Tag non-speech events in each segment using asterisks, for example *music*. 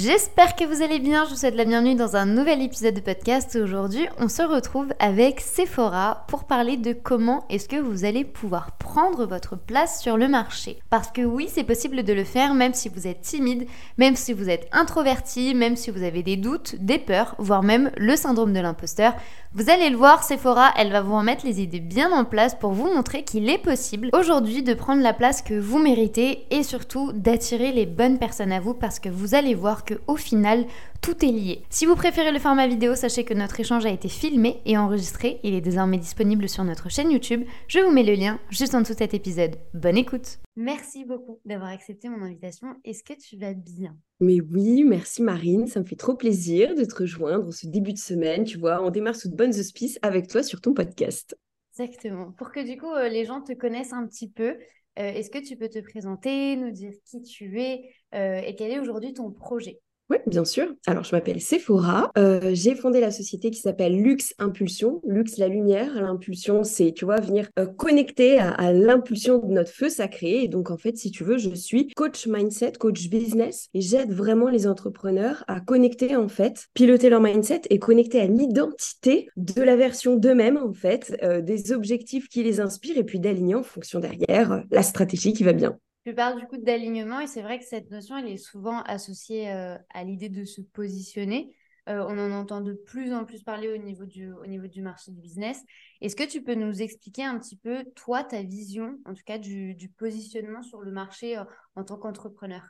J'espère que vous allez bien, je vous souhaite la bienvenue dans un nouvel épisode de podcast. Aujourd'hui, on se retrouve avec Sephora pour parler de comment est-ce que vous allez pouvoir prendre votre place sur le marché. Parce que oui, c'est possible de le faire même si vous êtes timide, même si vous êtes introverti, même si vous avez des doutes, des peurs, voire même le syndrome de l'imposteur. Vous allez le voir, Sephora, elle va vous remettre les idées bien en place pour vous montrer qu'il est possible aujourd'hui de prendre la place que vous méritez et surtout d'attirer les bonnes personnes à vous parce que vous allez voir que au final, tout est lié. Si vous préférez le format vidéo, sachez que notre échange a été filmé et enregistré. Il est désormais disponible sur notre chaîne YouTube. Je vous mets le lien juste en dessous de cet épisode. Bonne écoute Merci beaucoup d'avoir accepté mon invitation. Est-ce que tu vas bien? Mais oui, merci Marine. Ça me fait trop plaisir de te rejoindre ce début de semaine. Tu vois, on démarre sous de bonnes auspices avec toi sur ton podcast. Exactement. Pour que du coup euh, les gens te connaissent un petit peu, est-ce que tu peux te présenter, nous dire qui tu es euh, et quel est aujourd'hui ton projet? Oui, bien sûr. Alors, je m'appelle Sephora. Euh, j'ai fondé la société qui s'appelle Lux Impulsion. Lux, la lumière. L'impulsion, c'est, tu vois, venir connecter à, l'impulsion de notre feu sacré. Et donc, en fait, si tu veux, je suis coach mindset, coach business. Et j'aide vraiment les entrepreneurs à connecter, en fait, piloter leur mindset et connecter à l'identité de la version d'eux-mêmes, en fait, des objectifs qui les inspirent et puis d'aligner en fonction derrière la stratégie qui va bien. Tu parles du coup d'alignement et c'est vrai que cette notion, elle est souvent associée euh, à l'idée de se positionner. Euh, on en entend de plus en plus parler au niveau du, au niveau du marché du business. Est-ce que tu peux nous expliquer un petit peu, toi, ta vision, en tout cas, du, positionnement sur le marché euh, en tant qu'entrepreneur?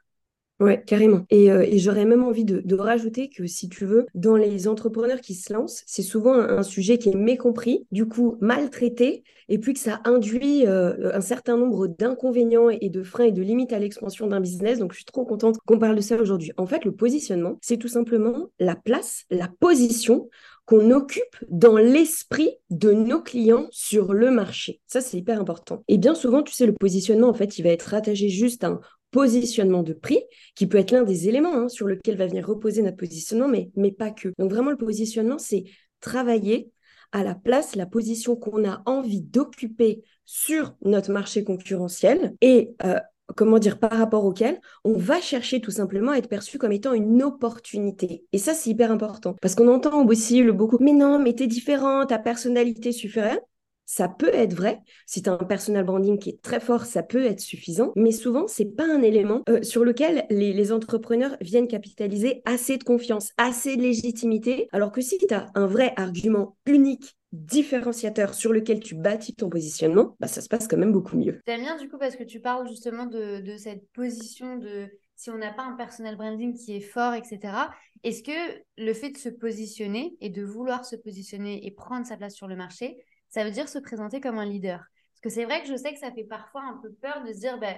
Ouais, carrément. Et, euh, et j'aurais même envie de, de, rajouter que si tu veux, dans les entrepreneurs qui se lancent, c'est souvent un, sujet qui est mécompris, du coup maltraité, et puis que ça induit euh, un certain nombre d'inconvénients et de freins et de limites à l'expansion d'un business. Donc je suis trop contente qu'on parle de ça aujourd'hui. En fait, le positionnement, c'est tout simplement la place, la position qu'on occupe dans l'esprit de nos clients sur le marché. Ça, c'est hyper important. Et bien souvent, tu sais, le positionnement, en fait, il va être rattaché juste à un positionnement de prix, qui peut être l'un des éléments hein, sur lequel va venir reposer notre positionnement, mais, mais pas que. Donc vraiment, le positionnement, c'est travailler à la place, la position qu'on a envie d'occuper sur notre marché concurrentiel et euh, comment dire, par rapport auquel on va chercher tout simplement à être perçu comme étant une opportunité. Et ça, c'est hyper important. Parce qu'on entend aussi le beaucoup, mais non, mais t'es différent, ta personnalité suffira ça peut être vrai. Si tu as un personal branding qui est très fort, ça peut être suffisant. Mais souvent, c'est pas un élément euh, sur lequel les, entrepreneurs viennent capitaliser assez de confiance, assez de légitimité. Alors que si tu as un vrai argument unique différenciateur sur lequel tu bâtis ton positionnement, bah, ça se passe quand même beaucoup mieux. J'aime bien du coup parce que tu parles justement de, de cette position de si on n'a pas un personal branding qui est fort, etc. Est-ce que le fait de se positionner et de vouloir se positionner et prendre sa place sur le marché, ça veut dire se présenter comme un leader. Parce que c'est vrai que je sais que ça fait parfois un peu peur de se dire, ben,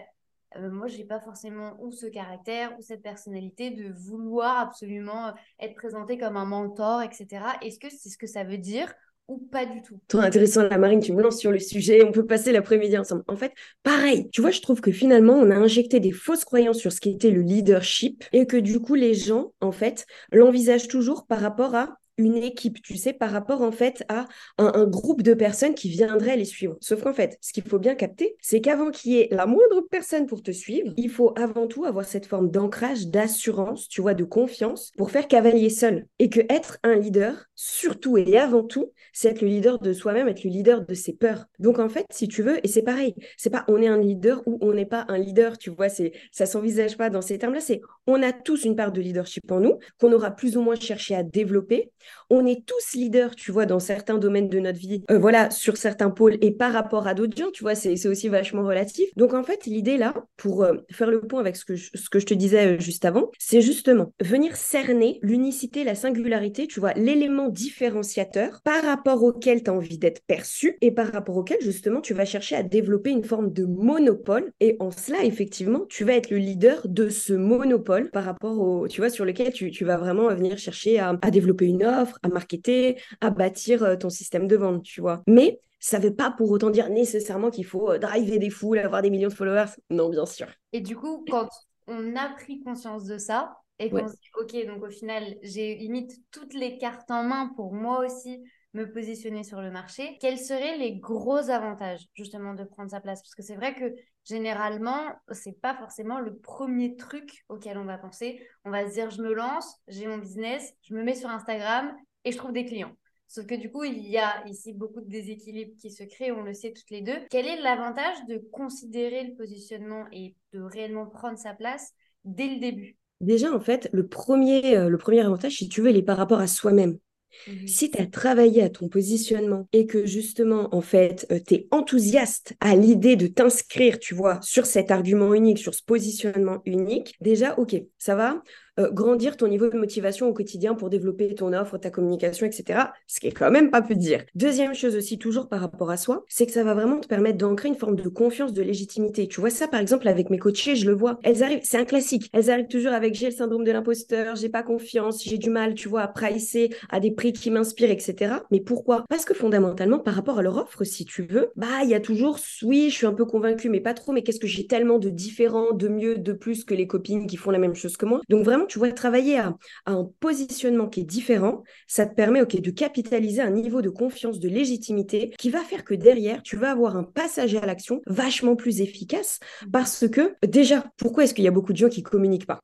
euh, moi, je n'ai pas forcément ou ce caractère ou cette personnalité de vouloir absolument euh, être présenté comme un mentor, etc. Est-ce que c'est ce que ça veut dire ou pas du tout? Trop intéressant, la Marine, tu me lances sur le sujet, on peut passer l'après-midi ensemble. En fait, pareil, tu vois, je trouve que finalement, on a injecté des fausses croyances sur ce qui était le leadership et que du coup, les gens, en fait, l'envisagent toujours par rapport à une équipe, tu sais, par rapport en fait à un, groupe de personnes qui viendraient les suivre. Sauf qu'en fait, ce qu'il faut bien capter, c'est qu'avant qu'il y ait la moindre personne pour te suivre, il faut avant tout avoir cette forme d'ancrage, d'assurance, tu vois, de confiance pour faire cavalier seul. Et que être un leader, surtout et avant tout, c'est être le leader de soi-même, être le leader de ses peurs. Donc en fait, si tu veux, et c'est pareil, c'est pas on est un leader ou on n'est pas un leader, tu vois, c'est ça s'envisage pas dans ces termes-là, c'est on a tous une part de leadership en nous qu'on aura plus ou moins cherché à développer on est tous leaders, tu vois, dans certains domaines de notre vie, euh, voilà, sur certains pôles et par rapport à d'autres gens, tu vois, c'est aussi vachement relatif. Donc en fait, l'idée là, pour euh, faire le point avec ce que je, te disais euh, juste avant, c'est justement venir cerner l'unicité, la singularité, tu vois, l'élément différenciateur par rapport auquel tu as envie d'être perçu et par rapport auquel justement tu vas chercher à développer une forme de monopole. Et en cela, effectivement, tu vas être le leader de ce monopole par rapport au, tu vois, sur lequel tu, vas vraiment venir chercher à, à développer une offre, à marketer, à bâtir euh, ton système de vente, tu vois. Mais Ça ne veut pas pour autant dire nécessairement qu'il faut euh, driver des foules, avoir des millions de followers. Non, bien sûr. Et du coup, quand on a pris conscience de ça et qu'on se dit, OK, donc au final, j'ai limite toutes les cartes en main pour moi aussi me positionner sur le marché, quels seraient les gros avantages justement de prendre sa place? Parce que c'est vrai que généralement, c'est pas forcément le premier truc auquel on va penser. On va se dire, je me lance, j'ai mon business, je me mets sur Instagram et je trouve des clients. Sauf que du coup, il y a ici beaucoup de déséquilibres qui se créent, on le sait toutes les deux. Quel est l'avantage de considérer le positionnement et de réellement prendre sa place dès le début? Déjà, en fait, le premier, euh, le premier avantage, si tu veux, il est par rapport à soi-même. Mmh si tu as travaillé à ton positionnement et que justement, en fait, euh, tu es enthousiaste à l'idée de t'inscrire, tu vois, sur cet argument unique, sur ce positionnement unique, déjà, ok, ça va. Euh, grandir ton niveau de motivation au quotidien pour développer ton offre, ta communication, etc. Ce qui est quand même pas peu dire. Deuxième chose aussi, toujours par rapport à soi, c'est que ça va vraiment te permettre d'ancrer une forme de confiance, de légitimité. Tu vois ça, par exemple, avec mes coachées, je le vois. Elles arrivent, c'est un classique. Elles arrivent toujours avec j'ai le syndrome de l'imposteur, j'ai pas confiance, j'ai du mal, tu vois, à pricer à des prix qui m'inspirent, etc. Mais pourquoi? Parce que fondamentalement, par rapport à leur offre, si tu veux, bah, il y a toujours, oui, je suis un peu convaincue, mais pas trop, mais qu'est-ce que j'ai tellement de différent, de mieux, de plus que les copines qui font la même chose que moi? Donc vraiment, tu vois, travailler à, un positionnement qui est différent, ça te permet de capitaliser un niveau de confiance, de légitimité qui va faire que derrière, tu vas avoir un passage à l'action vachement plus efficace parce que déjà, pourquoi est-ce qu'il y a beaucoup de gens qui communiquent pas?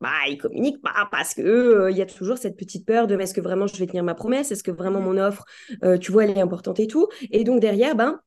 Bah, ils communiquent pas parce que euh, il y a toujours cette petite peur de est-ce que vraiment je vais tenir ma promesse, est-ce que vraiment mon offre, euh, tu vois, elle est importante et tout? Et donc derrière, ben,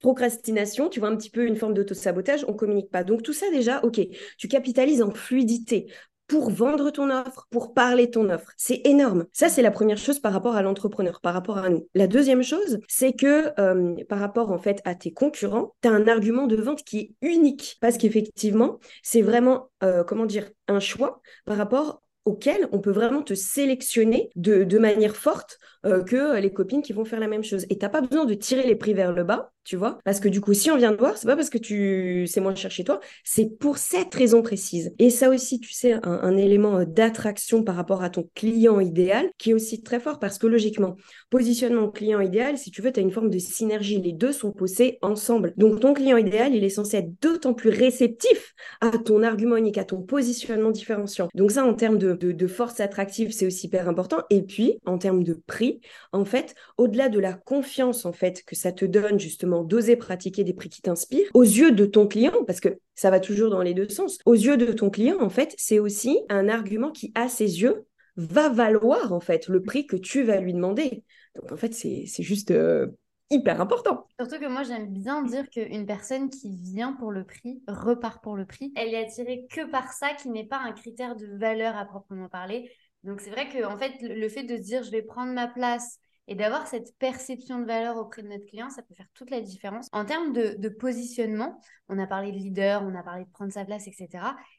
procrastination, tu vois un petit peu une forme d'auto-sabotage, on communique pas. Donc tout ça déjà, ok, tu capitalises en fluidité pour vendre ton offre, pour parler ton offre. C'est énorme. Ça, c'est la première chose par rapport à l'entrepreneur, par rapport à nous. La deuxième chose, c'est que euh, par rapport en fait à tes concurrents, tu as un argument de vente qui est unique parce qu'effectivement, c'est vraiment, euh, comment dire, un choix par rapport auquel on peut vraiment te sélectionner de, manière forte euh, que les copines qui vont faire la même chose. Et tu n'as pas besoin de tirer les prix vers le bas, tu vois, parce que du coup, si on vient de voir, c'est pas parce que tu c'est moins cher chez toi, c'est pour cette raison précise. Et ça aussi, tu sais, un, élément euh, d'attraction par rapport à ton client idéal qui est aussi très fort parce que logiquement, positionnement client idéal, si tu veux, tu as une forme de synergie. Les deux sont posés ensemble. Donc, ton client idéal, il est censé être d'autant plus réceptif à ton argument unique, à ton positionnement différenciant. Donc, ça, en termes de, de, force attractive, c'est aussi hyper important. Et puis, en termes de prix, en fait, au-delà de la confiance en fait que ça te donne justement d'oser pratiquer des prix qui t'inspirent, aux yeux de ton client, parce que ça va toujours dans les deux sens, aux yeux de ton client, en fait, c'est aussi un argument qui, à ses yeux, va valoir en fait le prix que tu vas lui demander. Donc en fait, c'est juste euh, hyper important. Surtout que moi, j'aime bien dire qu'une personne qui vient pour le prix repart pour le prix. Elle est attirée que par ça, qui n'est pas un critère de valeur à proprement parler. Donc c'est vrai que en fait, le fait de dire je vais prendre ma place et d'avoir cette perception de valeur auprès de notre client, ça peut faire toute la différence. En termes de, positionnement, on a parlé de leader, on a parlé de prendre sa place, etc.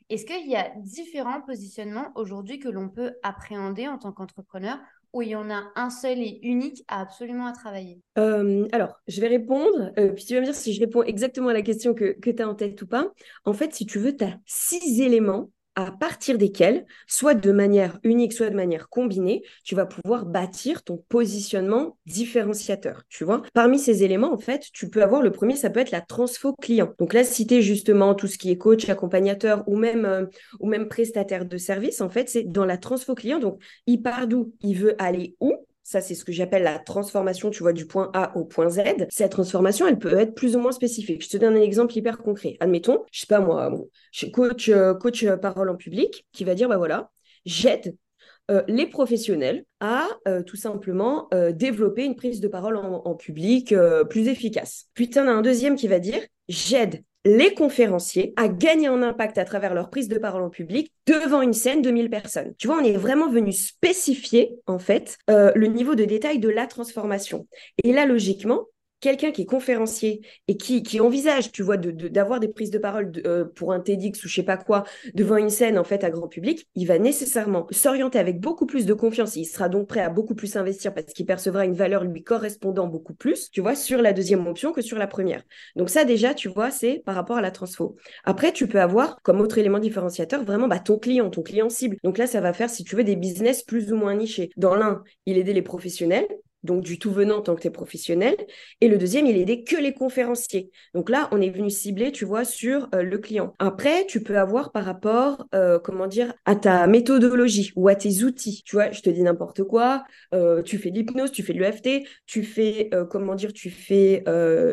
Est-ce qu'il y a différents positionnements aujourd'hui que l'on peut appréhender en tant qu'entrepreneur ou il y en a un seul et unique à absolument à travailler euh, Alors, je vais répondre, euh, puis tu vas me dire si je réponds exactement à la question que, que tu as en tête ou pas. En fait, si tu veux, tu as six éléments à partir desquels, soit de manière unique, soit de manière combinée, tu vas pouvoir bâtir ton positionnement différenciateur, tu vois. Parmi ces éléments, en fait, tu peux avoir le premier, ça peut être la transfo client. Donc là, citer justement tout ce qui est coach, accompagnateur ou même, euh, ou même prestataire de service, en fait, c'est dans la transfo client. Donc, il part d'où? Il veut aller où? Ça, c'est ce que j'appelle la transformation, tu vois, du point A au point Z. Cette transformation, elle peut être plus ou moins spécifique. Je te donne un exemple hyper concret. Admettons, je sais pas moi, je suis coach, euh, coach euh, parole en public qui va dire, bah voilà, j'aide euh, les professionnels à tout simplement développer une prise de parole en, en public plus efficace. Puis tu en as un deuxième qui va dire j'aide les conférenciers à gagner en impact à travers leur prise de parole en public devant une scène de 1000 personnes. Tu vois, on est vraiment venu spécifier, en fait, euh, le niveau de détail de la transformation. Et là, logiquement, quelqu'un qui est conférencier et qui, envisage, tu vois, d'avoir de, des prises de parole euh, pour un TEDx ou je sais pas quoi devant une scène en fait à grand public, il va nécessairement s'orienter avec beaucoup plus de confiance. il sera donc prêt à beaucoup plus investir parce qu'il percevra une valeur lui correspondant beaucoup plus, tu vois, sur la deuxième option que sur la première. Donc ça déjà, tu vois, c'est par rapport à la transfo. Après, tu peux avoir comme autre élément différenciateur vraiment bah, ton client, ton client cible. Donc là, ça va faire, si tu veux, des business plus ou moins nichés. Dans l'un, il aidait les professionnels donc du tout venant tant que tu es professionnel. Et le deuxième, il aidait que les conférenciers. Donc là, on est venu cibler, tu vois, sur euh, le client. Après, tu peux avoir par rapport, euh, comment dire, à ta méthodologie ou à tes outils. Tu vois, je te dis n'importe quoi, euh, tu fais de l'hypnose, tu fais de l'EFT, tu fais, comment dire, tu fais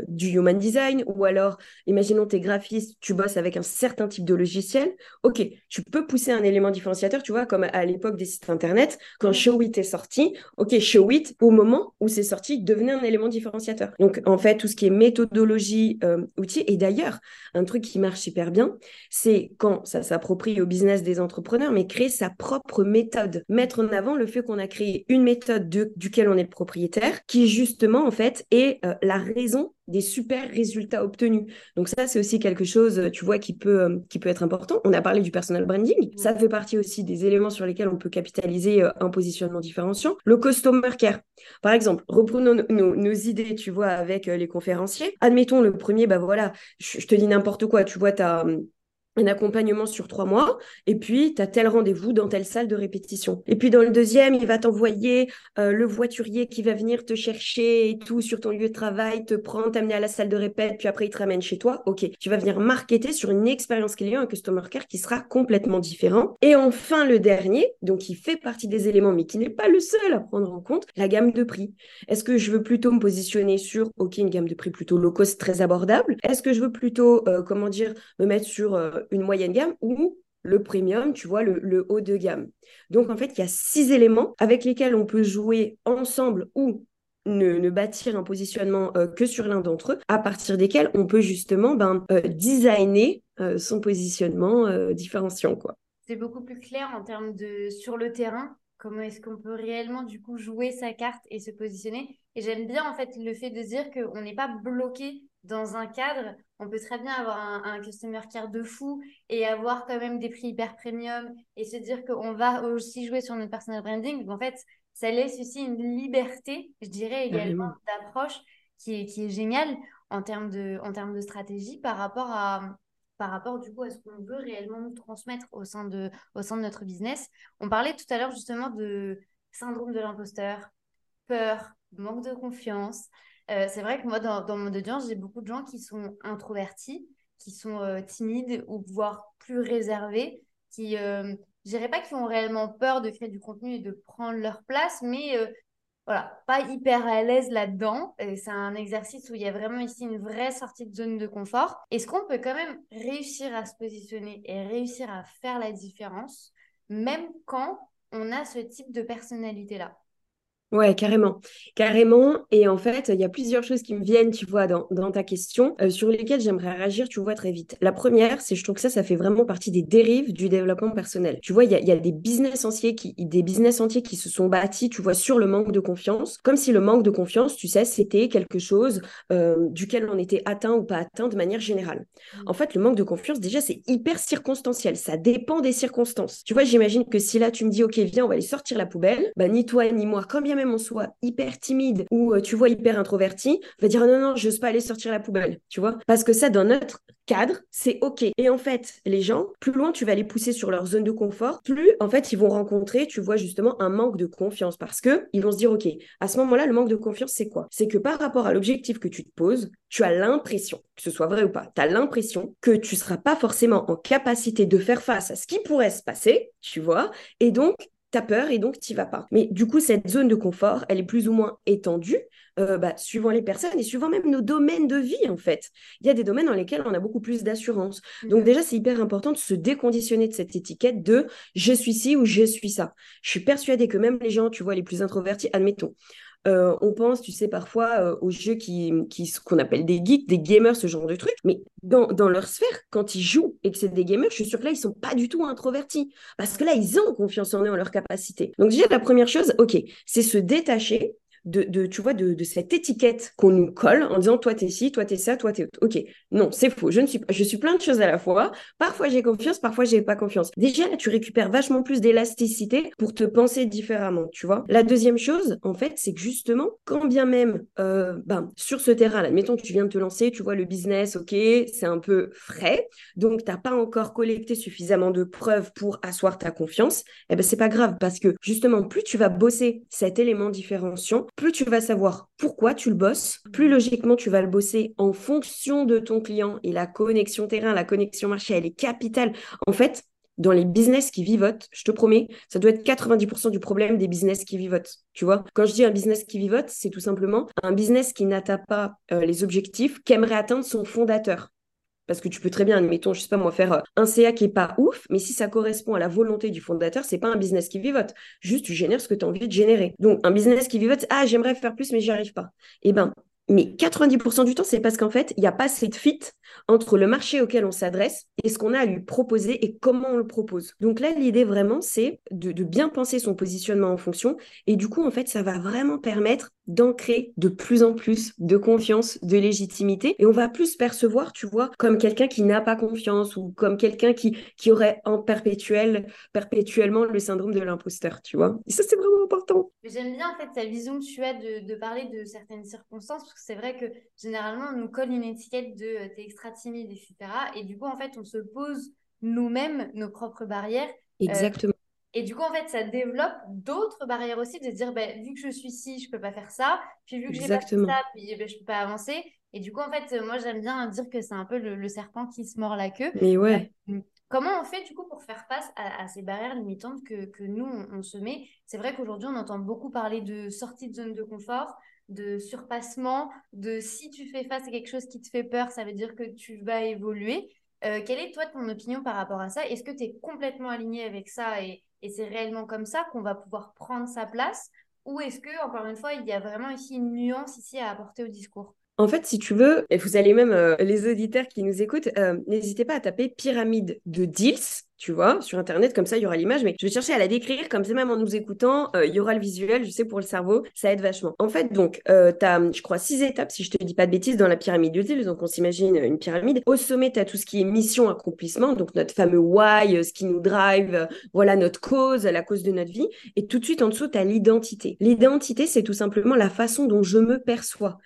du human design ou alors, imaginons, tu es graphiste, tu bosses avec un certain type de logiciel. Ok, tu peux pousser un élément différenciateur, tu vois, comme à l'époque des sites internet, quand Showit est sorti, ok, Showit, au moment où c'est sorti devenait un élément différenciateur. Donc, en fait, tout ce qui est méthodologie, euh, outils, et d'ailleurs, un truc qui marche super bien, c'est quand ça s'approprie au business des entrepreneurs, mais créer sa propre méthode. Mettre en avant le fait qu'on a créé une méthode de, duquel on est le propriétaire, qui justement, en fait, est euh, la raison des super résultats obtenus. Donc ça, c'est aussi quelque chose, tu vois, qui peut, euh, qui peut être important. On a parlé du personal branding. Ça fait partie aussi des éléments sur lesquels on peut capitaliser euh, un positionnement différenciant. Le customer care. Par exemple, reprenons nos, idées, tu vois, avec euh, les conférenciers. Admettons le premier, bah voilà, je, je te dis n'importe quoi, tu vois, tu as un accompagnement sur trois mois, et puis tu as tel rendez-vous dans telle salle de répétition. Et puis dans le deuxième, il va t'envoyer euh, le voiturier qui va venir te chercher et tout sur ton lieu de travail, te prendre, t'amener à la salle de répète, puis après il te ramène chez toi. Ok, tu vas venir marketer sur une expérience client, un customer care qui sera complètement différent. Et enfin le dernier, donc qui fait partie des éléments, mais qui n'est pas le seul à prendre en compte, la gamme de prix. Est-ce que je veux plutôt me positionner sur, ok, une gamme de prix plutôt low cost, très abordable? Est-ce que je veux plutôt, euh, comment dire, me mettre sur... Euh, une moyenne gamme ou le premium, tu vois, le, haut de gamme. Donc, en fait, il y a six éléments avec lesquels on peut jouer ensemble ou ne, bâtir un positionnement euh, que sur l'un d'entre eux, à partir desquels on peut justement ben, euh, designer euh, son positionnement différenciant. quoi. C'est beaucoup plus clair en termes de sur le terrain, comment est-ce qu'on peut réellement du coup jouer sa carte et se positionner. Et j'aime bien en fait le fait de dire qu'on n'est pas bloqué dans un cadre, on peut très bien avoir un, customer care de fou et avoir quand même des prix hyper premium et se dire qu'on va aussi jouer sur notre personal branding. en fait, ça laisse aussi une liberté, je dirais également, d'approche qui est, qui est géniale en termes de, en termes de stratégie par rapport à, par rapport du coup à ce qu'on veut réellement nous transmettre au sein de, au sein de notre business. On parlait tout à l'heure justement de syndrome de l'imposteur, peur, manque de confiance. Euh, c'est vrai que moi, dans, mon audience, j'ai beaucoup de gens qui sont introvertis, qui sont euh, timides ou voire plus réservés, qui, euh, je dirais pas qui ont réellement peur de créer du contenu et de prendre leur place, mais euh, voilà, pas hyper à l'aise là-dedans. C'est un exercice où il y a vraiment ici une vraie sortie de zone de confort. Est-ce qu'on peut quand même réussir à se positionner et réussir à faire la différence, même quand on a ce type de personnalité-là? Ouais, carrément. Carrément. Et en fait, il y a plusieurs choses qui me viennent, tu vois, dans, ta question, euh, sur lesquelles j'aimerais réagir, tu vois, très vite. La première, c'est je trouve que ça, ça fait vraiment partie des dérives du développement personnel. Tu vois, il y a, des business entiers qui, des business entiers qui se sont bâtis, tu vois, sur le manque de confiance, comme si le manque de confiance, tu sais, c'était quelque chose euh, duquel on était atteint ou pas atteint de manière générale. Mmh. En fait, le manque de confiance, déjà, c'est hyper circonstanciel. Ça dépend des circonstances. Tu vois, j'imagine que si là, tu me dis, OK, viens, on va aller sortir la poubelle, bah, ni toi, ni moi, quand bien même on soit hyper timide ou euh, tu vois hyper introverti, va dire non non, je n'ose pas aller sortir la poubelle, tu vois. Parce que ça dans notre cadre, c'est OK. Et en fait, les gens, plus loin tu vas les pousser sur leur zone de confort, plus en fait ils vont rencontrer, tu vois justement un manque de confiance. Parce que ils vont se dire OK, à ce moment-là, le manque de confiance c'est quoi? C'est que par rapport à l'objectif que tu te poses, tu as l'impression, que ce soit vrai ou pas, tu as l'impression que tu seras pas forcément en capacité de faire face à ce qui pourrait se passer, tu vois, et donc tu peur et donc tu vas pas. Mais du coup, cette zone de confort, elle est plus ou moins étendue, euh, bah, suivant les personnes et suivant même nos domaines de vie, en fait. Il y a des domaines dans lesquels on a beaucoup plus d'assurance. Donc mhm. déjà, c'est hyper important de se déconditionner de cette étiquette de je suis ci ou je suis ça. Je suis persuadée que même les gens, tu vois, les plus introvertis, admettons, euh, on pense, tu sais, parfois euh, aux jeux qui, qui qu'on appelle des geeks, des gamers, ce genre de trucs. Mais dans, dans, leur sphère, quand ils jouent et que c'est des gamers, je suis sûre que là, ils sont pas du tout introvertis. Parce que là, ils ont confiance en eux, en leur capacité. Donc déjà, la première chose, ok, c'est se détacher de, tu vois, de, cette étiquette qu'on nous colle en disant toi t'es ci, toi t'es ça, toi t'es ok. Non, c'est faux. Je ne suis je suis plein de choses à la fois. Parfois j'ai confiance, parfois j'ai pas confiance. Déjà là, tu récupères vachement plus d'élasticité pour te penser différemment, tu vois. La deuxième chose, en fait, c'est que justement, quand bien même, euh, ben, sur ce terrain-là, admettons que tu viens de te lancer, tu vois le business, ok, c'est un peu frais, donc t'as pas encore collecté suffisamment de preuves pour asseoir ta confiance. Eh ben c'est pas grave parce que justement, plus tu vas bosser cet élément différenciant, plus tu vas savoir pourquoi tu le bosses, plus logiquement tu vas le bosser en fonction de ton client et la connexion terrain, la connexion marché, elle est capitale. En fait, dans les business qui vivotent, je te promets, ça doit être 90% du problème des business qui vivotent. Tu vois, quand je dis un business qui vivote, c'est tout simplement un business qui n'atteint pas euh, les objectifs qu'aimerait atteindre son fondateur. Parce que tu peux très bien, admettons, je sais pas moi, faire euh, un CA qui est pas ouf, mais si ça correspond à la volonté du fondateur, c'est pas un business qui vivote. Juste, tu génères ce que tu as envie de générer. Donc, un business qui vivote, ah, j'aimerais faire plus, mais j'y arrive pas. Eh ben, mais 90% du temps, c'est parce qu'en fait, il n'y a pas de fit entre le marché auquel on s'adresse et ce qu'on a à lui proposer et comment on le propose. Donc là, l'idée vraiment, c'est de, bien penser son positionnement en fonction. Et du coup, en fait, ça va vraiment permettre d'ancrer de plus en plus de confiance, de légitimité. Et on va plus percevoir, tu vois, comme quelqu'un qui n'a pas confiance ou comme quelqu'un qui, qui aurait en perpétuel, perpétuellement le syndrome de l'imposteur, tu vois. Et ça, c'est vraiment important. J'aime bien, en fait, ta vision que tu as de parler de certaines circonstances c'est vrai que généralement, on nous colle une étiquette de euh, t'es extra timide, etc. Et du coup, en fait, on se pose nous-mêmes nos propres barrières. Euh, Exactement. et du coup, en fait, ça développe d'autres barrières aussi de se dire, ben, vu que je suis ci, je peux pas faire ça. Puis vu que j'ai pas fait ça, puis ben, je peux pas avancer. Et du coup, en fait, moi, j'aime bien dire que c'est un peu le, serpent qui se mord la queue. Mais ouais. Euh, comment on fait du coup pour faire face à, ces barrières limitantes que, que nous, on se met? C'est vrai qu'aujourd'hui, on entend beaucoup parler de sortie de zone de confort, de surpassement, de si tu fais face à quelque chose qui te fait peur, ça veut dire que tu vas évoluer. Euh, quelle est toi ton opinion par rapport à ça? Est-ce que tu es complètement aligné avec ça et, c'est réellement comme ça qu'on va pouvoir prendre sa place? Ou est-ce que, encore une fois, il y a vraiment ici une nuance ici à apporter au discours? En fait, si tu veux, et vous allez même, euh, les auditeurs qui nous écoutent, euh, n'hésitez pas à taper pyramide de deals tu vois, sur Internet, comme ça, il y aura l'image, mais je vais chercher à la décrire, comme ça, même en nous écoutant, euh, il y aura le visuel, je sais, pour le cerveau, ça aide vachement. En fait, donc, euh, tu as, je crois, six étapes, si je te dis pas de bêtises, dans la pyramide utile, donc on s'imagine une pyramide. Au sommet, tu as tout ce qui est mission, accomplissement, donc notre fameux why, euh, ce qui nous drive, voilà notre cause, la cause de notre vie. Et tout de suite, en dessous, tu as l'identité. L'identité, c'est tout simplement la façon dont je me perçois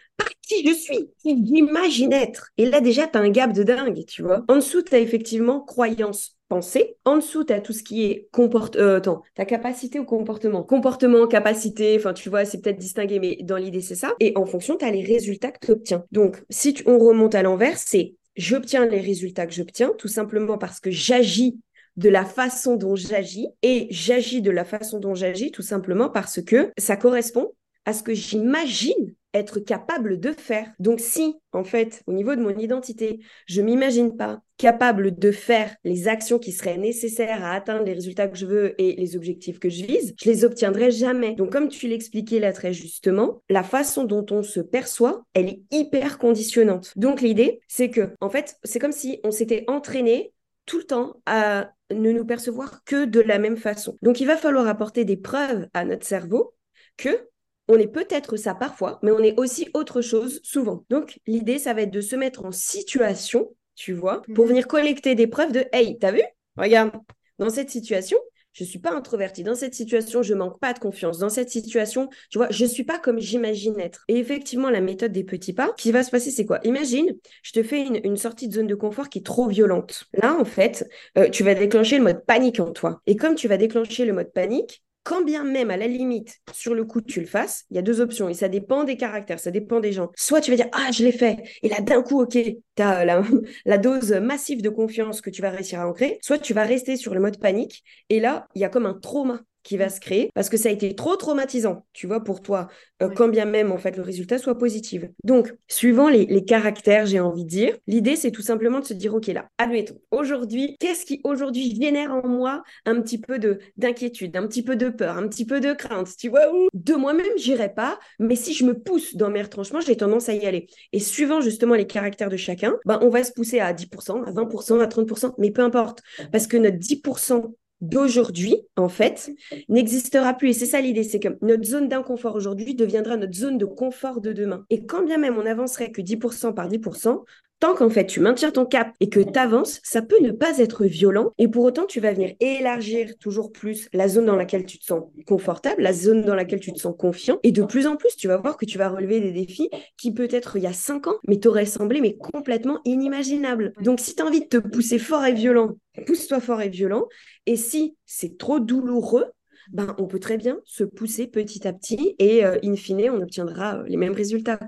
qui je suis, qui j'imagine être. Et là, déjà, tu as un gap de dingue, tu vois. En dessous, tu as effectivement croyance, pensée. En dessous, tu as tout ce qui est comport euh, ta capacité au comportement. Comportement, capacité, enfin, tu vois, c'est peut-être distingué, mais dans l'idée, c'est ça. Et en fonction, tu as les résultats que tu obtiens. Donc, si on remonte à l'envers, c'est j'obtiens les résultats que j'obtiens, tout simplement parce que j'agis de la façon dont j'agis et j'agis de la façon dont j'agis tout simplement parce que ça correspond à ce que j'imagine être capable de faire. Donc si, en fait, au niveau de mon identité, je m'imagine pas capable de faire les actions qui seraient nécessaires à atteindre les résultats que je veux et les objectifs que je vise, je les obtiendrai jamais. Donc comme tu l'expliquais là très justement, la façon dont on se perçoit, elle est hyper conditionnante. Donc l'idée, c'est que en fait, c'est comme si on s'était entraîné tout le temps à ne nous percevoir que de la même façon. Donc il va falloir apporter des preuves à notre cerveau que on est peut-être ça parfois, mais on est aussi autre chose souvent. Donc, l'idée, ça va être de se mettre en situation, tu vois, pour mhm. venir collecter des preuves de Hey, t'as vu? Regarde, dans cette situation, je ne suis pas introvertie. Dans cette situation, je manque pas de confiance. Dans cette situation, tu vois, je ne suis pas comme j'imagine être. Et effectivement, la méthode des petits pas, qui va se passer, c'est quoi? Imagine, je te fais une, sortie de zone de confort qui est trop violente. Là, en fait, euh, tu vas déclencher le mode panique en toi. Et comme tu vas déclencher le mode panique, quand bien même à la limite, sur le coup, tu le fasses, il y a deux options. Et ça dépend des caractères, ça dépend des gens. Soit tu vas dire, ah, je l'ai fait, et là, d'un coup, ok, tu as la, *laughs* la, dose massive de confiance que tu vas réussir à ancrer, soit tu vas rester sur le mode panique, et là, il y a comme un trauma qui va se créer parce que ça a été trop traumatisant, tu vois, pour toi, euh, quand bien même, en fait, le résultat soit positif. Donc, suivant les, caractères, j'ai envie de dire, l'idée, c'est tout simplement de se dire, OK, là, admettons, aujourd'hui, qu'est-ce qui, aujourd'hui, génère en moi un petit peu de d'inquiétude, un petit peu de peur, un petit peu de crainte, tu vois, ou de moi-même, j'irai pas, mais si je me pousse dans mes retranchements, j'ai tendance à y aller. Et suivant justement les caractères de chacun, ben, on va se pousser à 10%, à 20%, à 30%, mais peu importe, parce que notre 10% d'aujourd'hui, en fait, n'existera plus. Et c'est ça l'idée, c'est que notre zone d'inconfort aujourd'hui deviendra notre zone de confort de demain. Et quand bien même on avancerait que 10% par 10%, tant qu'en fait tu maintiens ton cap et que tu avances, ça peut ne pas être violent et pour autant tu vas venir élargir toujours plus la zone dans laquelle tu te sens confortable, la zone dans laquelle tu te sens confiant et de plus en plus tu vas voir que tu vas relever des défis qui peut-être il y a cinq ans mais t'auraient semblé mais complètement inimaginables. Donc si tu as envie de te pousser fort et violent, pousse-toi fort et violent et si c'est trop douloureux, ben, on peut très bien se pousser petit à petit et euh, in fine, on obtiendra les mêmes résultats.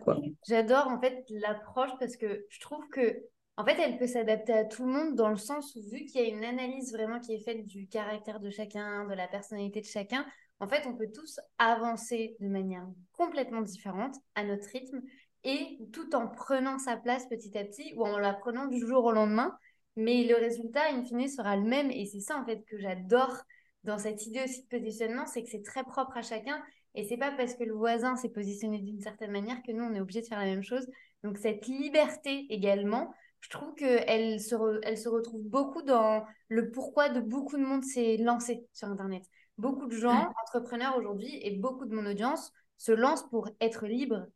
J'adore en fait l'approche parce que je trouve que en fait, elle peut s'adapter à tout le monde dans le sens où, vu qu'il y a une analyse vraiment qui est faite du caractère de chacun, de la personnalité de chacun, en fait, on peut tous avancer de manière complètement différente, à notre rythme, et tout en prenant sa place petit à petit ou en la prenant du jour au lendemain. Mais le résultat, in fine, sera le même. Et c'est ça, en fait, que j'adore dans cette idée aussi de positionnement, c'est que c'est très propre à chacun. Et c'est pas parce que le voisin s'est positionné d'une certaine manière que nous, on est obligé de faire la même chose. Donc, cette liberté également, je trouve qu'elle se, elle se retrouve beaucoup dans le pourquoi de beaucoup de monde s'est lancé sur Internet. Beaucoup de gens, entrepreneurs aujourd'hui, et beaucoup de mon audience se lancent pour être libre.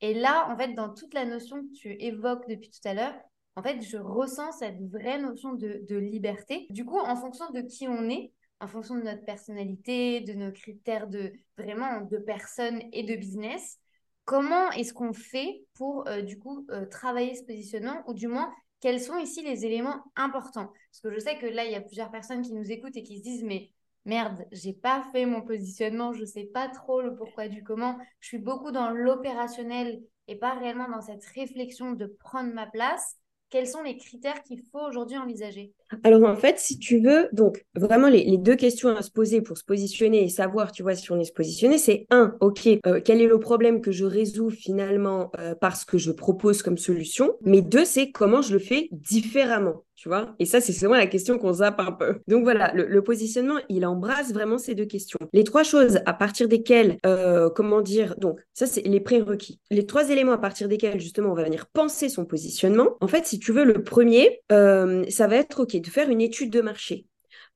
Et là, en fait, dans toute la notion que tu évoques depuis tout à l'heure, en fait, je ressens cette vraie notion de, de liberté. Du coup, en fonction de qui on est, en fonction de notre personnalité, de nos critères de vraiment de personne et de business, comment est-ce qu'on fait pour euh, du coup euh, travailler ce positionnement ou du moins quels sont ici les éléments importants? Parce que je sais que là, il y a plusieurs personnes qui nous écoutent et qui se disent mais merde, j'ai pas fait mon positionnement, je sais pas trop le pourquoi du comment, je suis beaucoup dans l'opérationnel et pas réellement dans cette réflexion de prendre ma place quels sont les critères qu'il faut aujourd'hui envisager? Alors en fait, si tu veux, donc vraiment les, deux questions à se poser pour se positionner et savoir, tu vois, si on est se positionner, c'est un, ok, euh, quel est le problème que je résous finalement euh, parce que je propose comme solution, mais deux, c'est comment je le fais différemment tu vois Et ça, c'est souvent la question qu'on zappe un peu. Donc voilà, le, positionnement, il embrasse vraiment ces deux questions. Les trois choses à partir desquelles, euh, comment dire, donc ça, c'est les prérequis. Les trois éléments à partir desquels, justement, on va venir penser son positionnement. En fait, si tu veux, le premier, euh, ça va être, OK, de faire une étude de marché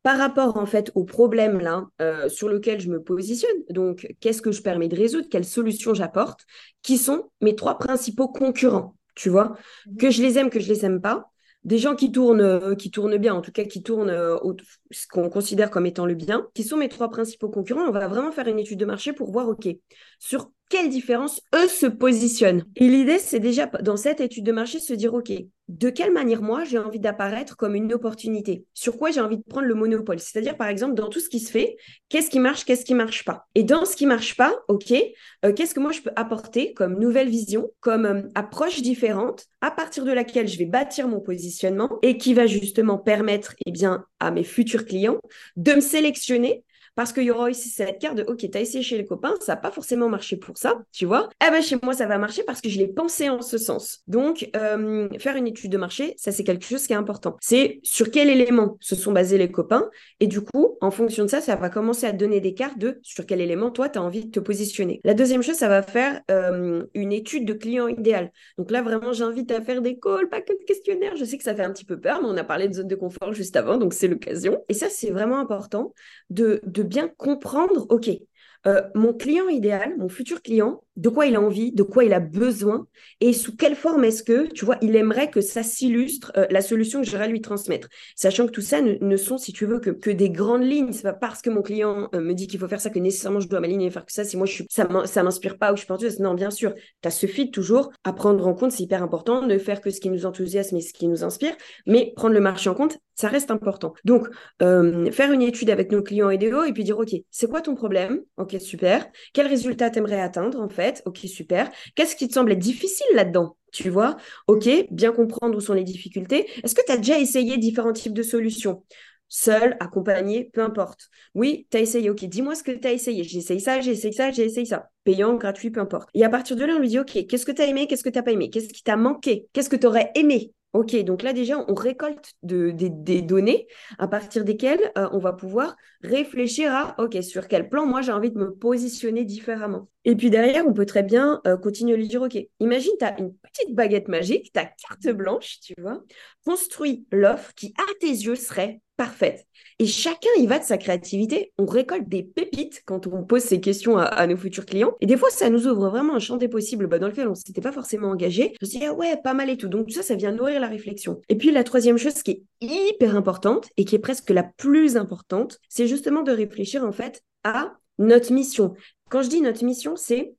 par rapport en fait au problème là euh, sur lequel je me positionne. Donc, qu'est-ce que je permets de résoudre Quelles solutions j'apporte Qui sont mes trois principaux concurrents Tu vois, mmh que je les aime, que je les aime pas, des gens qui tournent, euh, qui tournent bien, en tout cas qui tournent euh, ce qu'on considère comme étant le bien, qui sont mes trois principaux concurrents. On va vraiment faire une étude de marché pour voir, OK, sur quelle différence eux se positionnent. Et l'idée, c'est déjà dans cette étude de marché se dire, OK, de quelle manière moi j'ai envie d'apparaître comme une opportunité? Sur quoi j'ai envie de prendre le monopole? C'est-à-dire, par exemple, dans tout ce qui se fait, qu'est-ce qui marche, qu'est-ce qui marche pas? Et dans ce qui marche pas, OK, euh, qu'est-ce que moi je peux apporter comme nouvelle vision, comme euh, approche différente à partir de laquelle je vais bâtir mon positionnement et qui va justement permettre eh bien, à mes futurs clients de me sélectionner parce qu'il y aura aussi cette carte de OK, tu as essayé chez les copains, ça n'a pas forcément marché pour ça, tu vois. Eh ben chez moi, ça va marcher parce que je l'ai pensé en ce sens. Donc, euh, faire une étude de marché, ça c'est quelque chose qui est important. C'est sur quel élément se sont basés les copains. Et du coup, en fonction de ça, ça va commencer à donner des cartes de sur quel élément toi, tu as envie de te positionner. La deuxième chose, ça va faire euh, une étude de client idéal. Donc là, vraiment, j'invite à faire des calls, pas que de questionnaires. Je sais que ça fait un petit peu peur, mais on a parlé de zone de confort juste avant, donc c'est l'occasion. Et ça, c'est vraiment important de bien comprendre, OK, euh, mon client idéal, mon futur client, de quoi il a envie, de quoi il a besoin et sous quelle forme est-ce que, tu vois, il aimerait que ça s'illustre euh, la solution que j'irai lui transmettre. Sachant que tout ça ne, sont, si tu veux, que, des grandes lignes. C'est pas parce que mon client euh, me dit qu'il faut faire ça que nécessairement je dois m'aligner et faire que ça. Si moi, je suis, ça m'inspire pas ou je suis pas Non, bien sûr, tu as ce fit toujours à prendre en compte. C'est hyper important de faire que ce qui nous enthousiasme et ce qui nous inspire. Mais prendre le marché en compte, ça reste important. Donc, faire une étude avec nos clients idéaux et puis dire, OK, c'est quoi ton problème? OK, super. Quel résultat t'aimerais atteindre en fait? Ok, super. Qu'est-ce qui te semble difficile là-dedans? Tu vois? Ok, bien comprendre où sont les difficultés. Est-ce que tu as déjà essayé différents types de solutions? Seul, accompagné, peu importe. Oui, tu as essayé. Ok, dis-moi ce que tu as essayé. J'ai essayé ça, j'ai essayé ça, j'ai essayé ça. Payant, gratuit, peu importe. Et à partir de là, on lui dit, ok, qu'est-ce que tu as aimé, qu'est-ce que tu n'as pas aimé? Qu'est-ce qui t'a manqué? Qu'est-ce que tu aurais aimé? Ok, donc là déjà, on récolte des données à partir desquelles euh, on va pouvoir réfléchir à, ok, sur quel plan moi j'ai envie de me positionner différemment. Et puis derrière, on peut très bien euh, continuer à lui dire, ok, imagine, tu as une petite baguette magique, ta carte blanche, tu vois, construis l'offre qui, à tes yeux, serait parfaite. Et chacun y va de sa créativité. On récolte des pépites quand on pose ces questions à, nos futurs clients. Et des fois, ça nous ouvre vraiment un champ des possibles bah, dans lequel on ne s'était pas forcément engagé. Je me suis dit, ah ouais, pas mal et tout. Donc, tout ça, ça vient nourrir la réflexion. Et puis, la troisième chose qui est hyper importante et qui est presque la plus importante, c'est justement de réfléchir en fait à notre mission. Quand je dis notre mission, c'est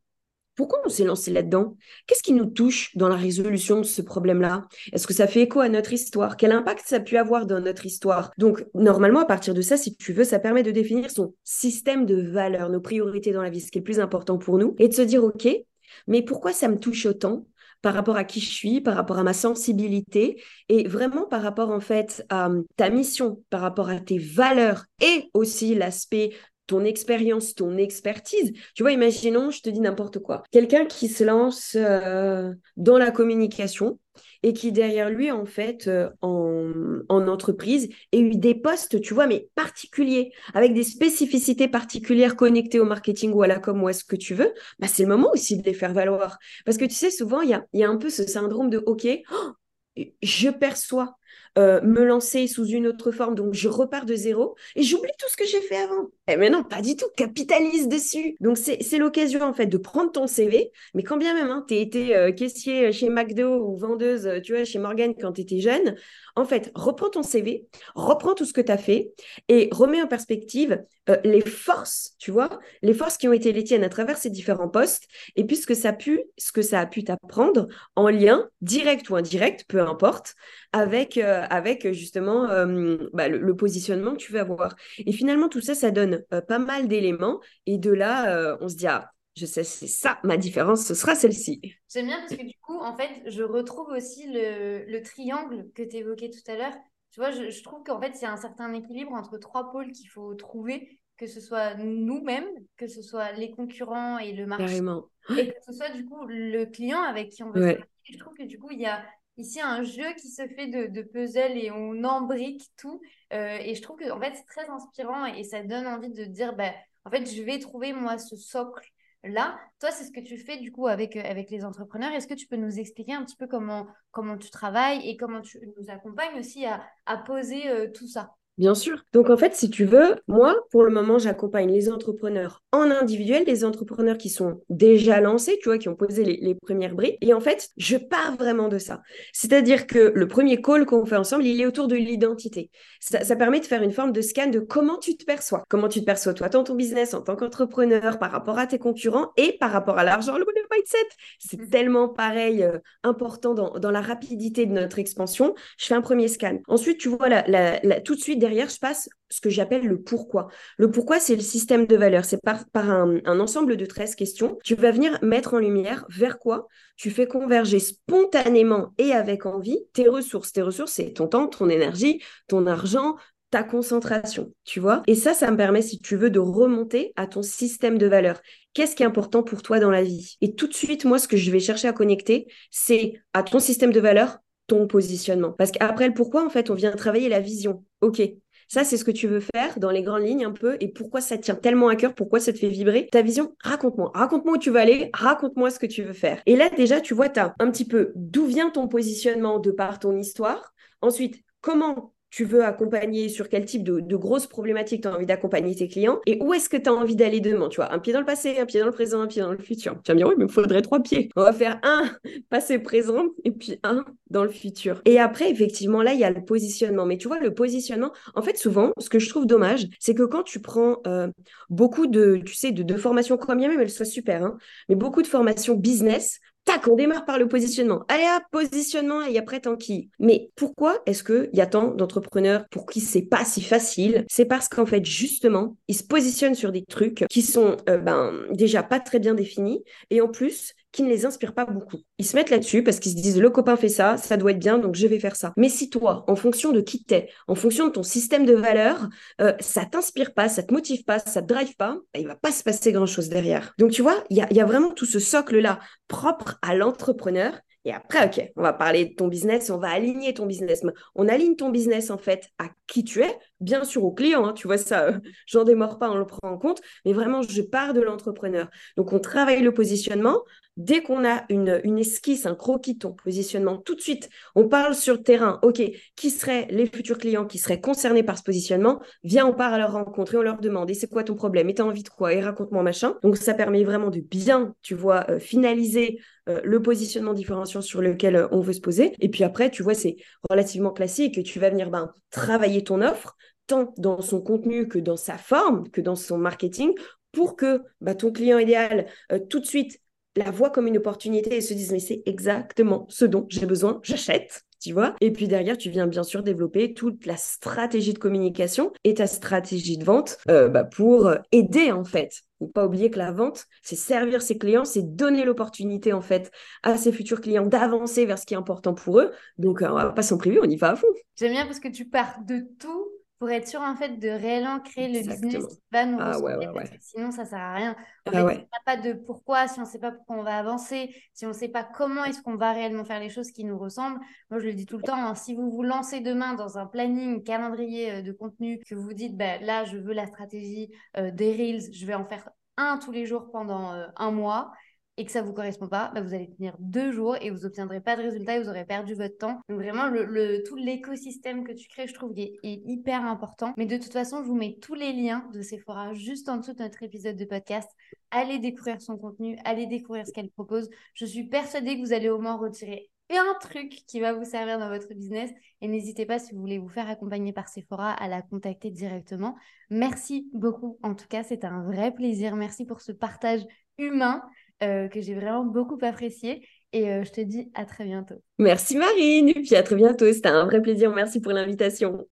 pourquoi on s'est lancé là-dedans? Qu'est-ce qui nous touche dans la résolution de ce problème-là? Est-ce que ça fait écho à notre histoire? Quel impact ça a pu avoir dans notre histoire? Donc, normalement, à partir de ça, si tu veux, ça permet de définir son système de valeurs, nos priorités dans la vie, ce qui est le plus important pour nous, et de se dire, OK, mais pourquoi ça me touche autant par rapport à qui je suis, par rapport à ma sensibilité et vraiment par rapport en fait à ta mission, par rapport à tes valeurs et aussi l'aspect ton expérience, ton expertise. Tu vois, imaginons, je te dis n'importe quoi. Quelqu'un qui se lance euh, dans la communication et qui derrière lui, en fait, euh, en, en, entreprise, ait eu des postes, tu vois, mais particuliers, avec des spécificités particulières connectées au marketing ou à la com ou à ce que tu veux, bah, c'est le moment aussi de les faire valoir. Parce que tu sais, souvent, il y a, y a, un peu ce syndrome de, OK, oh, je perçois euh, me lancer sous une autre forme, donc je repars de zéro et j'oublie tout ce que j'ai fait avant. Eh, mais non, pas du tout, capitalise dessus. Donc c'est l'occasion en fait de prendre ton CV, mais quand bien même, hein, tu été euh, caissier chez McDo ou vendeuse, tu vois, chez Morgan quand tu étais jeune, en fait, reprends ton CV, reprends tout ce que tu as fait et remets en perspective euh, les forces, tu vois, les forces qui ont été les tiennes à travers ces différents postes et puis ce que ça a pu, ce que ça a pu t'apprendre en lien direct ou indirect, peu importe, avec, euh, avec justement euh, bah, le, positionnement que tu veux avoir. Et finalement, tout ça, ça donne pas mal d'éléments et de là, on se dit, ah, je sais, c'est ça, ma différence, ce sera celle-ci. J'aime bien parce que du coup, en fait, je retrouve aussi le, triangle que tu évoquais tout à l'heure. Tu vois, je, trouve qu'en fait, il y a un certain équilibre entre trois pôles qu'il faut trouver, que ce soit nous-mêmes, que ce soit les concurrents et le marché, et que ce soit du coup le client avec qui on veut travailler. Je trouve que du coup, il y a ici un jeu qui se fait de, puzzle et on embrique tout. Euh, et je trouve que en fait, c'est très inspirant et, ça donne envie de dire, ben, en fait, je vais trouver moi ce socle là. Toi, c'est ce que tu fais du coup avec, euh, avec les entrepreneurs. Est-ce que tu peux nous expliquer un petit peu comment, comment tu travailles et comment tu nous accompagnes aussi à, à poser euh, tout ça? Bien sûr. Donc en fait, si tu veux, moi, pour le moment, j'accompagne les entrepreneurs en individuel, les entrepreneurs qui sont déjà lancés, tu vois, qui ont posé les, premières briques. Et en fait, je pars vraiment de ça. C'est-à-dire que le premier call qu'on fait ensemble, il est autour de l'identité. Ça, permet de faire une forme de scan de comment tu te perçois. Comment tu te perçois toi dans ton business en tant qu'entrepreneur par rapport à tes concurrents et par rapport à l'argent, le mindset. C'est mmh. tellement pareil, euh, important dans, dans, la rapidité de notre expansion. Je fais un premier scan. Ensuite, tu vois, la, tout de suite, derrière, je passe ce que j'appelle le pourquoi. Le pourquoi, c'est le système de valeurs. C'est par, par un, ensemble de 13 questions. Tu vas venir mettre en lumière vers quoi tu fais converger spontanément et avec envie tes ressources. Tes ressources, c'est ton temps, ton énergie, ton argent, ta concentration, tu vois. Et ça, ça me permet, si tu veux, de remonter à ton système de valeurs. Qu'est-ce qui est important pour toi dans la vie? Et tout de suite, moi, ce que je vais chercher à connecter, c'est à ton système de valeurs, ton positionnement. Parce qu'après le pourquoi, en fait, on vient travailler la vision. OK, ça, c'est ce que tu veux faire dans les grandes lignes un peu et pourquoi ça tient tellement à cœur, pourquoi ça te fait vibrer? Ta vision, raconte-moi. Raconte-moi où tu veux aller, raconte-moi ce que tu veux faire. Et là, déjà, tu vois, tu un petit peu d'où vient ton positionnement de par ton histoire. Ensuite, comment tu veux accompagner, sur quel type de, grosses problématiques tu as envie d'accompagner tes clients et où est-ce que tu as envie d'aller demain. Tu vois, un pied dans le passé, un pied dans le présent, un pied dans le futur. Tu vas me oui, mais il faudrait trois pieds. On va faire un *laughs* passé présent et puis un dans le futur. Et après, effectivement, là, il y a le positionnement. Mais tu vois, le positionnement, en fait, souvent, ce que je trouve dommage, c'est que quand tu prends euh, beaucoup de, tu sais, de, de formations, quand bien même elles soient super, hein, mais beaucoup de formations business, tac, on démarre par le positionnement. Allez, positionnement et après tant qui. Mais pourquoi est-ce qu'il y a tant d'entrepreneurs pour qui c'est pas si facile? C'est parce qu'en fait, justement, ils se positionnent sur des trucs qui sont euh, ben, déjà pas très bien définis et en plus, qui ne les inspirent pas beaucoup. Ils se mettent là-dessus parce qu'ils se disent le copain fait ça, ça doit être bien, donc je vais faire ça. Mais si toi, en fonction de qui t'es, en fonction de ton système de valeurs, euh, ça t'inspire pas, ça te motive pas, ça te drive pas, bah, il va pas se passer grand-chose derrière. Donc tu vois, il y a, y a vraiment tout ce socle-là propre à l'entrepreneur et après, OK, on va parler de ton business, on va aligner ton business. On aligne ton business en fait à qui tu es, bien sûr au client, hein, tu vois ça, euh, *laughs* j'en démords pas, on le prend en compte, mais vraiment, je pars de l'entrepreneur. Donc, on travaille le positionnement. Dès qu'on a une, esquisse, un croquis, ton positionnement, tout de suite, on parle sur le terrain. OK, qui seraient les futurs clients qui seraient concernés par ce positionnement? Viens, on part à leur rencontre et on leur demande, et c'est quoi ton problème? Et tu as envie de quoi? Et raconte-moi machin. Donc, ça permet vraiment de bien, tu vois, euh, finaliser euh, le positionnement différenciant sur lequel on veut se poser. Et puis après, tu vois, c'est relativement classique. Tu vas venir ben, travailler ton offre, tant dans son contenu que dans sa forme, que dans son marketing, pour que bah, ton client idéal, euh, tout de suite, la voient comme une opportunité et se disent mais c'est exactement ce dont j'ai besoin, j'achète tu vois. Et puis derrière, tu viens bien sûr développer toute la stratégie de communication et ta stratégie de vente euh, bah, pour aider en fait. Faut pas oublier que la vente, c'est servir ses clients, c'est donner l'opportunité en fait à ses futurs clients d'avancer vers ce qui est important pour eux. Donc euh, on va pas s'en priver, on y va à fond. J'aime bien parce que tu pars de tout pour être sûr en fait de réellement créer le business qui va nous ah, sinon ça sert à rien. En ah, fait, pas de pourquoi, si on ne sait pas pourquoi on va avancer, si on ne sait pas comment est-ce qu'on va réellement faire les choses qui nous ressemblent. Moi je le dis tout le temps, hein, si vous vous lancez demain dans un planning, calendrier euh, de contenu, que vous dites bah, là je veux la stratégie euh, des reels, je vais en faire un tous les jours pendant euh, un mois et que ça vous correspond pas, bah, vous allez tenir deux jours et vous obtiendrez pas de résultat et vous aurez perdu votre temps. Donc vraiment, tout l'écosystème que tu crées, je trouve, est, est, hyper important. Mais de toute façon, je vous mets tous les liens de Sephora juste en dessous de notre épisode de podcast. Allez découvrir son contenu, allez découvrir ce qu'elle propose. Je suis persuadée que vous allez au moins retirer un truc qui va vous servir dans votre business. Et n'hésitez pas, si vous voulez vous faire accompagner par Sephora, à la contacter directement. Merci beaucoup. En tout cas, c'est un vrai plaisir. Merci pour ce partage humain. Euh, que j'ai vraiment beaucoup apprécié. Et euh, je te dis à très bientôt. Merci Marine, et puis à très bientôt. C'était un vrai plaisir. Merci pour l'invitation.